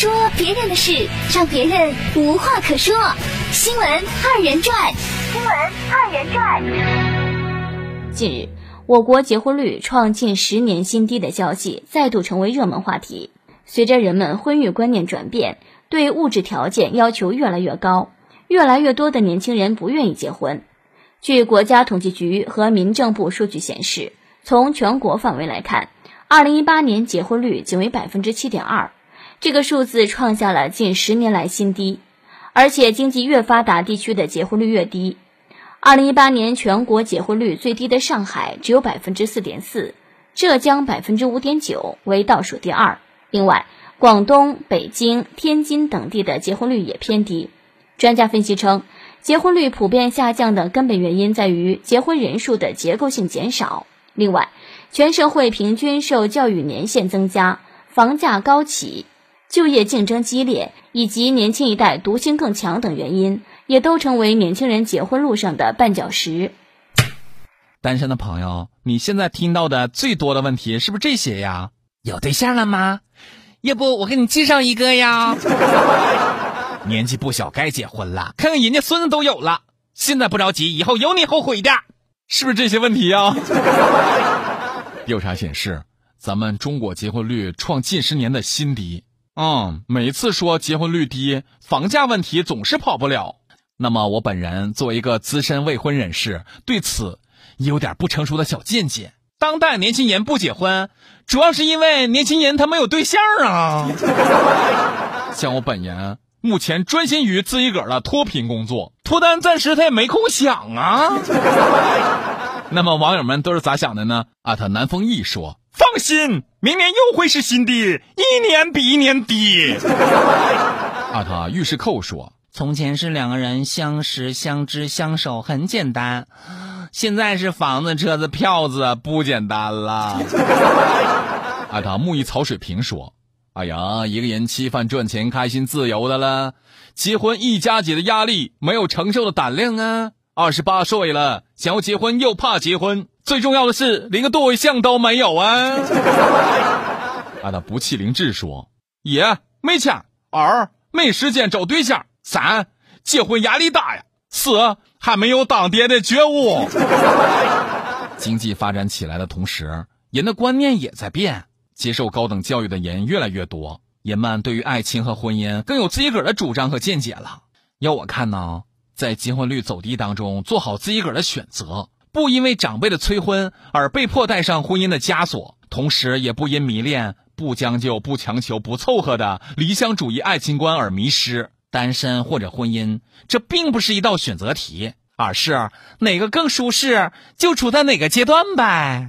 说别人的事，让别人无话可说。新闻二人转，新闻二人转。近日，我国结婚率创近十年新低的消息再度成为热门话题。随着人们婚育观念转变，对物质条件要求越来越高，越来越多的年轻人不愿意结婚。据国家统计局和民政部数据显示，从全国范围来看，二零一八年结婚率仅为百分之七点二。这个数字创下了近十年来新低，而且经济越发达地区的结婚率越低。二零一八年全国结婚率最低的上海只有百分之四点四，浙江百分之五点九为倒数第二。另外，广东、北京、天津等地的结婚率也偏低。专家分析称，结婚率普遍下降的根本原因在于结婚人数的结构性减少。另外，全社会平均受教育年限增加，房价高企。就业竞争激烈，以及年轻一代读性更强等原因，也都成为年轻人结婚路上的绊脚石。单身的朋友，你现在听到的最多的问题是不是这些呀？有对象了吗？要不我给你介绍一个呀？年纪不小，该结婚了，看看人家孙子都有了，现在不着急，以后有你后悔的，是不是这些问题呀？调查显示，咱们中国结婚率创近十年的新低。嗯，每一次说结婚率低，房价问题总是跑不了。那么我本人作为一个资深未婚人士，对此有点不成熟的小见解。当代年轻人不结婚，主要是因为年轻人他没有对象啊。像我本人目前专心于自己个儿的脱贫工作，脱单暂时他也没空想啊。那么网友们都是咋想的呢？阿特南风逸说。放心，明年又会是新低，一年比一年低。阿塔玉石扣说：“从前是两个人相识、相知、相守，很简单；现在是房子、车子、票子，不简单了。”阿塔木易草水平说：“哎呀，一个人吃饭赚钱开心自由的了，结婚一家子的压力，没有承受的胆量啊！二十八岁了，想要结婚又怕结婚。”最重要的是，连个对象都没有啊！啊，那不气凌志说：一没钱，二没时间找对象，三结婚压力大呀，四还没有当爹的觉悟。经济发展起来的同时，人的观念也在变，接受高等教育的人越来越多，人们对于爱情和婚姻更有自己个儿的主张和见解了。要我看呢，在结婚率走低当中，做好自己个儿的选择。不因为长辈的催婚而被迫带上婚姻的枷锁，同时也不因迷恋、不将就、不强求、不凑合的理想主义爱情观而迷失。单身或者婚姻，这并不是一道选择题，而是哪个更舒适就处在哪个阶段呗。